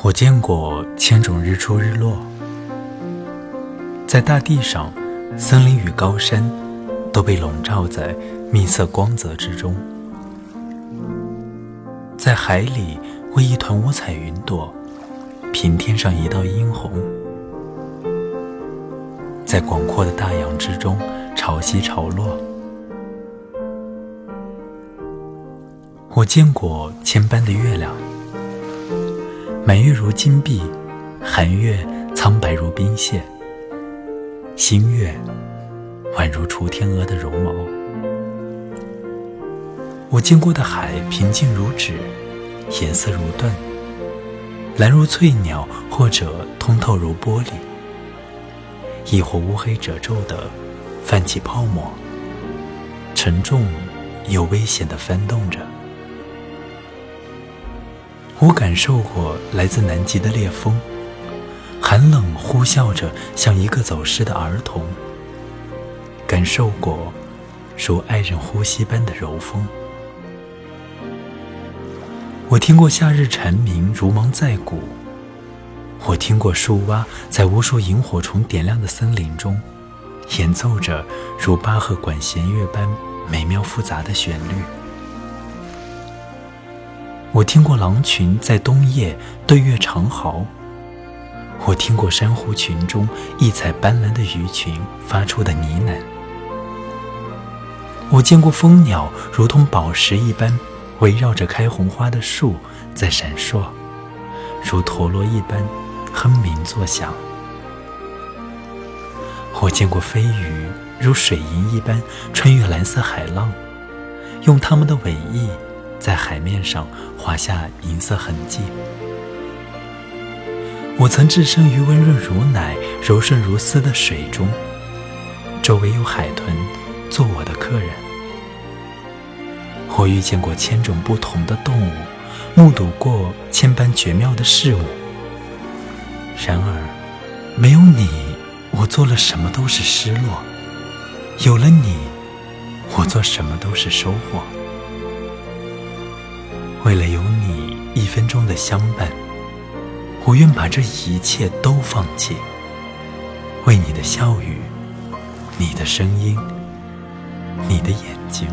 我见过千种日出日落，在大地上，森林与高山都被笼罩在蜜色光泽之中；在海里，为一团五彩云朵平添上一道殷红；在广阔的大洋之中，潮汐潮落。我见过千般的月亮。满月如金碧，寒月苍白如冰屑，新月宛如雏天鹅的绒毛。我见过的海平静如纸，颜色如缎，蓝如翠鸟，或者通透如玻璃，亦或乌黑褶皱的泛起泡沫，沉重又危险的翻动着。我感受过来自南极的烈风，寒冷呼啸着，像一个走失的儿童。感受过如爱人呼吸般的柔风。我听过夏日蝉鸣如芒在骨。我听过树蛙在无数萤火虫点亮的森林中，演奏着如巴赫管弦乐般美妙复杂的旋律。我听过狼群在冬夜对月长嚎，我听过珊瑚群中异彩斑斓的鱼群发出的呢喃，我见过蜂鸟如同宝石一般围绕着开红花的树在闪烁，如陀螺一般哼鸣作响。我见过飞鱼如水银一般穿越蓝色海浪，用它们的尾翼。在海面上划下银色痕迹。我曾置身于温润如奶、柔顺如丝的水中，周围有海豚做我的客人。我遇见过千种不同的动物，目睹过千般绝妙的事物。然而，没有你，我做了什么都是失落；有了你，我做什么都是收获。为了有你一分钟的相伴，我愿把这一切都放弃。为你的笑语，你的声音，你的眼睛。